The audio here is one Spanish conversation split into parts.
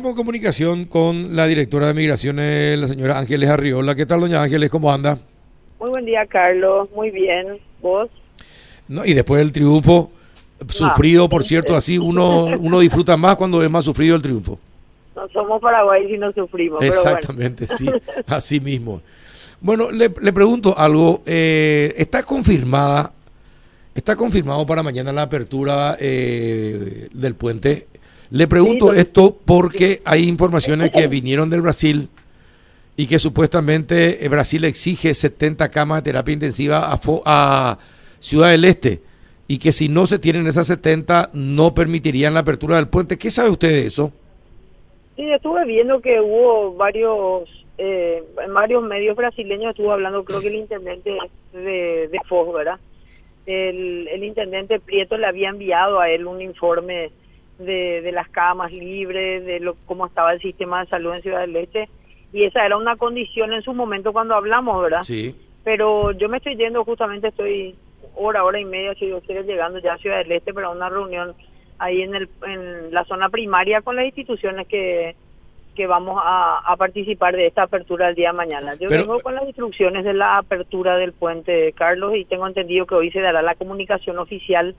En comunicación con la directora de Migraciones, la señora Ángeles Arriola. ¿Qué tal, doña Ángeles? ¿Cómo anda? Muy buen día, Carlos. Muy bien. ¿Vos? No, y después del triunfo, sufrido, por cierto, así uno, uno disfruta más cuando es más sufrido el triunfo. No somos Paraguay si no sufrimos. Exactamente, sí, así mismo. Bueno, le, le pregunto algo. Eh, ¿Está confirmada, está confirmado para mañana la apertura eh, del puente? Le pregunto esto porque hay informaciones que vinieron del Brasil y que supuestamente eh, Brasil exige 70 camas de terapia intensiva a, a Ciudad del Este y que si no se tienen esas 70 no permitirían la apertura del puente. ¿Qué sabe usted de eso? Sí, estuve viendo que hubo varios, eh, en varios medios brasileños estuvo hablando, creo que el intendente de, de Foz, ¿verdad? El, el intendente Prieto le había enviado a él un informe de, de las camas libres, de lo, cómo estaba el sistema de salud en Ciudad del Este, y esa era una condición en su momento cuando hablamos, ¿verdad? Sí. Pero yo me estoy yendo, justamente estoy hora, hora y media, si yo quiero, llegando ya a Ciudad del Este para una reunión ahí en, el, en la zona primaria con las instituciones que, que vamos a, a participar de esta apertura el día de mañana. Yo Pero- vengo con las instrucciones de la apertura del puente, Carlos, y tengo entendido que hoy se dará la comunicación oficial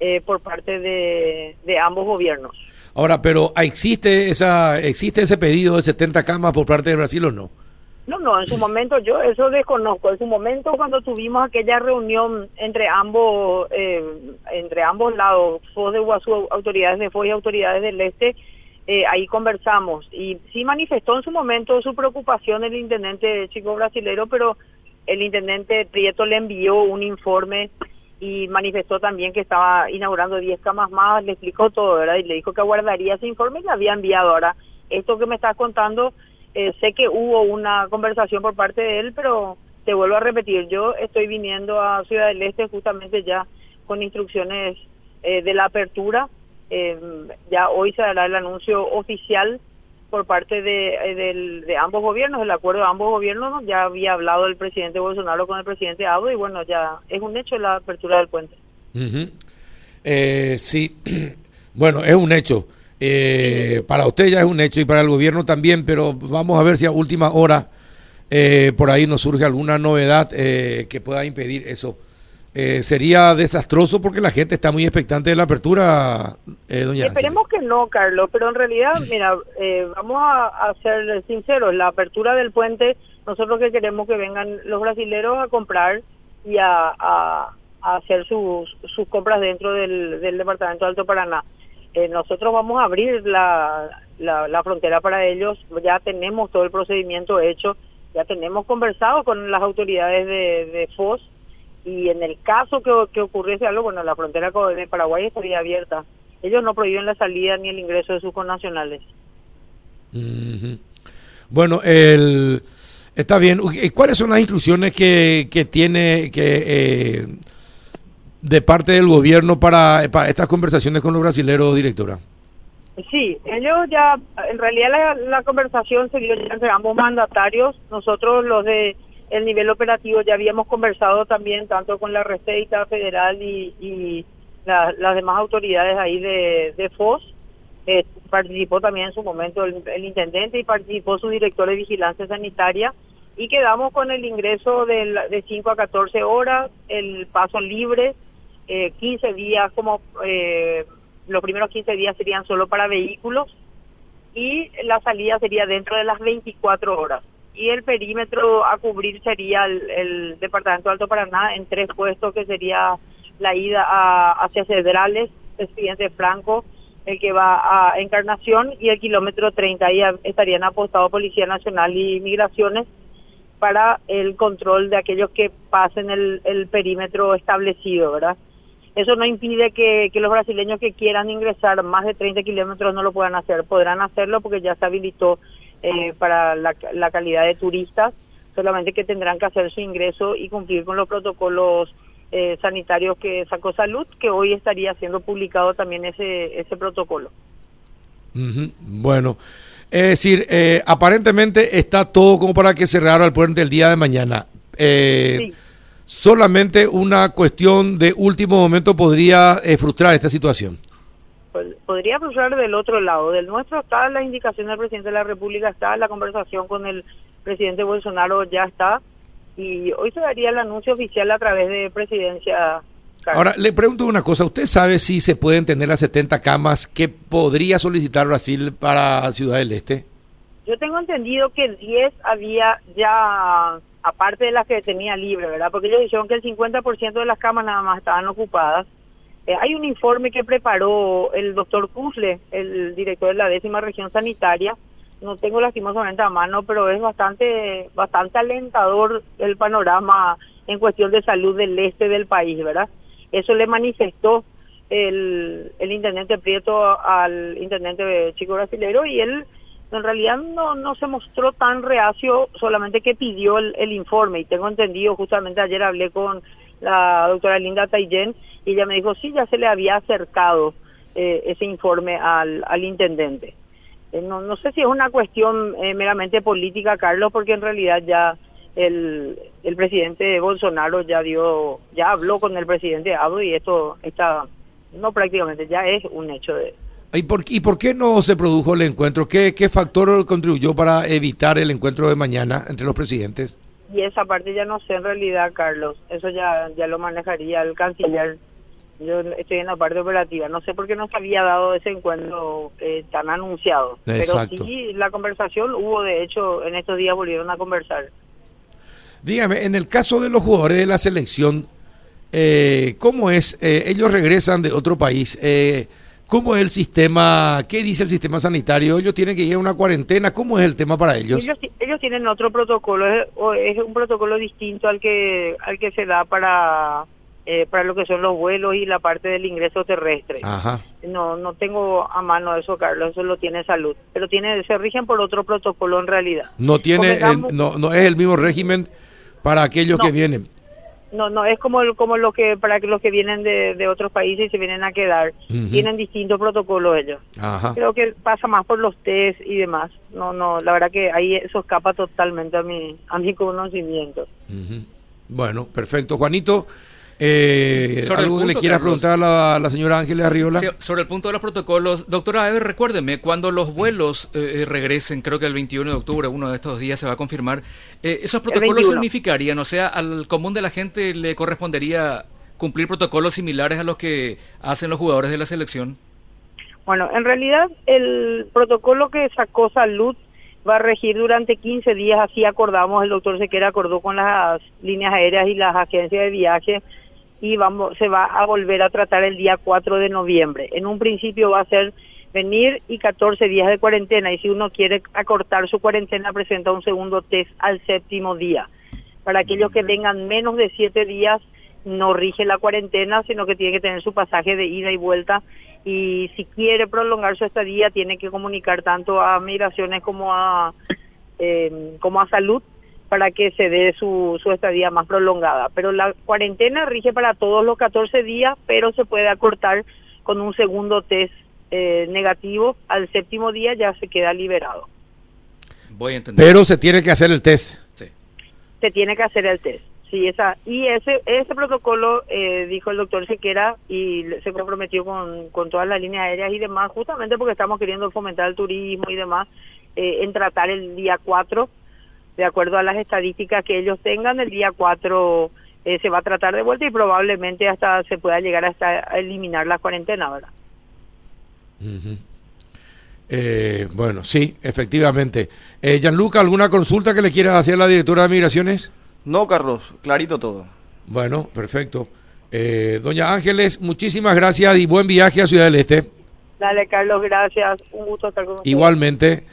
eh, por parte de, de ambos gobiernos. Ahora, pero ¿existe esa existe ese pedido de 70 camas por parte de Brasil o no? No, no, en su momento yo eso desconozco. En su momento cuando tuvimos aquella reunión entre ambos eh, entre ambos lados, FOS de autoridades de FOS y autoridades del Este, eh, ahí conversamos y sí manifestó en su momento su preocupación el intendente chico brasilero, pero el intendente Prieto le envió un informe y manifestó también que estaba inaugurando 10 camas más, le explicó todo, ¿verdad? Y le dijo que aguardaría ese informe y le había enviado. Ahora, esto que me estás contando, eh, sé que hubo una conversación por parte de él, pero te vuelvo a repetir, yo estoy viniendo a Ciudad del Este justamente ya con instrucciones eh, de la apertura. Eh, ya hoy se dará el anuncio oficial por parte de, eh, del- de ambos gobiernos, el acuerdo de ambos gobiernos, ¿no? ya había hablado el presidente Bolsonaro con el presidente Ado y bueno, ya es un hecho la apertura del puente. Eh, sí, bueno, es un hecho. Eh, para usted ya es un hecho y para el gobierno también, pero vamos a ver si a última hora eh, por ahí nos surge alguna novedad eh, que pueda impedir eso. Eh, sería desastroso porque la gente está muy expectante de la apertura, eh, doña Esperemos que no, Carlos, pero en realidad, mira, eh, vamos a, a ser sinceros, la apertura del puente, nosotros que queremos que vengan los brasileros a comprar y a, a- a hacer sus, sus compras dentro del, del departamento de Alto Paraná. Eh, nosotros vamos a abrir la, la, la frontera para ellos, ya tenemos todo el procedimiento hecho, ya tenemos conversado con las autoridades de, de FOS y en el caso que, que ocurriese algo, bueno, la frontera con Paraguay estaría abierta. Ellos no prohíben la salida ni el ingreso de sus connacionales. Bueno, el, está bien. ¿Y ¿Cuáles son las instrucciones que, que tiene que eh, de parte del gobierno para, para estas conversaciones con los brasileros, directora? Sí, ellos ya, en realidad la, la conversación se dio entre ambos mandatarios. Nosotros los de el nivel operativo ya habíamos conversado también tanto con la Receita Federal y, la- las demás autoridades ahí de, de FOS. Eh, participó también en su momento el, el intendente y participó su director de vigilancia sanitaria y quedamos con el ingreso del- de 5 a 14 horas, el paso libre, eh, 15 días como eh, los primeros 15 días serían solo para vehículos y la salida sería dentro de las 24 horas. Y el perímetro a cubrir sería el, el departamento de Alto Paraná en tres puestos, que sería la ida a, hacia Cedrales, presidente Franco, el que va a Encarnación y el kilómetro 30. Ahí estarían apostados Policía Nacional y Migraciones para el control de aquellos que pasen el, el perímetro establecido, ¿verdad? Eso no impide que, que los brasileños que quieran ingresar más de 30 kilómetros no lo puedan hacer. Podrán hacerlo porque ya se habilitó eh, para la, la calidad de turistas, solamente que tendrán que hacer su ingreso y cumplir con los protocolos eh, sanitarios que sacó Salud, que hoy estaría siendo publicado también ese, ese protocolo. Bueno, es decir, eh, aparentemente está todo como para que cerrara el puente el día de mañana. Eh, Sí. Solamente una cuestión de último momento podría eh, frustrar esta situación. Pues, podría cruzar del otro lado. Del nuestro está la indicación del presidente de la República, está la conversación con el presidente Bolsonaro, ya está. Y hoy se daría el anuncio oficial a través de presidencia. Ahora, le pregunto una cosa. ¿Usted sabe si se pueden tener las 70 camas que podría solicitar Brasil para Ciudad del Este? Yo tengo entendido que 10 había ya, aparte de las que tenía libre, ¿verdad? Porque ellos dijeron que el 50% de las camas nada más estaban ocupadas eh, hay un informe que preparó el doctor Kuzle, el director de la décima región sanitaria. No tengo lastimosamente a mano, pero es bastante, bastante alentador el panorama en cuestión de salud del este del país, ¿verdad? Eso le manifestó el, el intendente Prieto al intendente Chico Brasilero y él en realidad no, no se mostró tan reacio, solamente que pidió el, el informe. Y tengo entendido, justamente ayer hablé con la doctora Linda Taillén, y ella me dijo, sí, ya se le había acercado eh, ese informe al, al intendente. Eh, no, no sé si es una cuestión eh, meramente política, Carlos, porque en realidad ya el, el presidente Bolsonaro ya dio, ya habló con el presidente Abdo y esto está, no prácticamente, ya es un hecho de... ¿Y por, ¿Y por qué no se produjo el encuentro? ¿Qué, ¿Qué factor contribuyó para evitar el encuentro de mañana entre los presidentes? Y esa parte ya no sé en realidad, Carlos. Eso ya, ya lo manejaría el canciller. Yo estoy en la parte operativa. No sé por qué no se había dado ese encuentro eh, tan anunciado. Pero sí, la conversación hubo, de hecho, en estos días volvieron a conversar. Dígame, en el caso de los jugadores de la selección, eh, ¿cómo es? Eh, ellos regresan de otro país. Eh, ¿Cómo es el sistema? ¿Qué dice el sistema sanitario? ¿Ellos tienen que ir a una cuarentena? ¿Cómo es el tema para ellos? Ellos, tienen otro protocolo, es, un protocolo distinto al que al que se da para eh, para lo que son los vuelos y la parte del ingreso terrestre. Ajá. No no tengo a mano eso, Carlos, eso lo tiene salud, pero tiene se rigen por otro protocolo en realidad. No tiene no no es el mismo régimen para aquellos que vienen. No, no, es como, como lo que para los que vienen de, de otros países y se vienen a quedar. Tienen distintos protocolos ellos. Creo que pasa más por los test y demás. No, no, la verdad que ahí eso escapa totalmente a mi, a mi conocimiento. Bueno, perfecto. Juanito, eh, ¿Algo que le quiera preguntar a la, señora Ángeles Arriola? sobre el punto de los protocolos. Doctora Ever, recuérdeme, cuando los vuelos eh, eh, regresen, creo que el 21 de octubre, uno de estos días se va a confirmar, eh, ¿esos protocolos significarían? O sea, ¿al común de la gente le correspondería cumplir protocolos similares a los que hacen los jugadores de la selección? Bueno, en realidad el protocolo que sacó Salud va a regir durante 15 días, así acordamos, el doctor Sequera acordó con las líneas aéreas y las agencias de viaje y vamos se va a volver a tratar el día 4 de noviembre. En un principio va a ser venir y 14 días de cuarentena y si uno quiere acortar su cuarentena presenta un segundo test al séptimo día. Para aquellos que vengan menos de 7 días no rige la cuarentena, sino que tiene que tener su pasaje de ida y vuelta y si quiere prolongar su estadía tiene que comunicar tanto a migraciones como a eh, como a salud para que se dé su, su estadía más prolongada. Pero la cuarentena rige para todos los 14 días, pero se puede acortar con un segundo test eh, negativo. Al séptimo día ya se queda liberado. Voy a entender. Pero se tiene que hacer el test. Sí. Se tiene que hacer el test. Sí, esa, y ese, ese protocolo, eh, dijo el doctor Sequera, y se comprometió con, con todas las líneas aéreas y demás, justamente porque estamos queriendo fomentar el turismo y demás, eh, en tratar el día 4 de acuerdo a las estadísticas que ellos tengan, el día 4 eh, se va a tratar de vuelta y probablemente hasta se pueda llegar hasta a eliminar la cuarentena, ¿verdad? Eh, bueno, sí, efectivamente. Eh, Gianluca, ¿alguna consulta que le quiera hacer a la directora de Migraciones? No, Carlos, clarito todo. Bueno, perfecto. Eh, doña Ángeles, muchísimas gracias y buen viaje a Ciudad del Este. Dale, Carlos, gracias. Un gusto estar con Igualmente.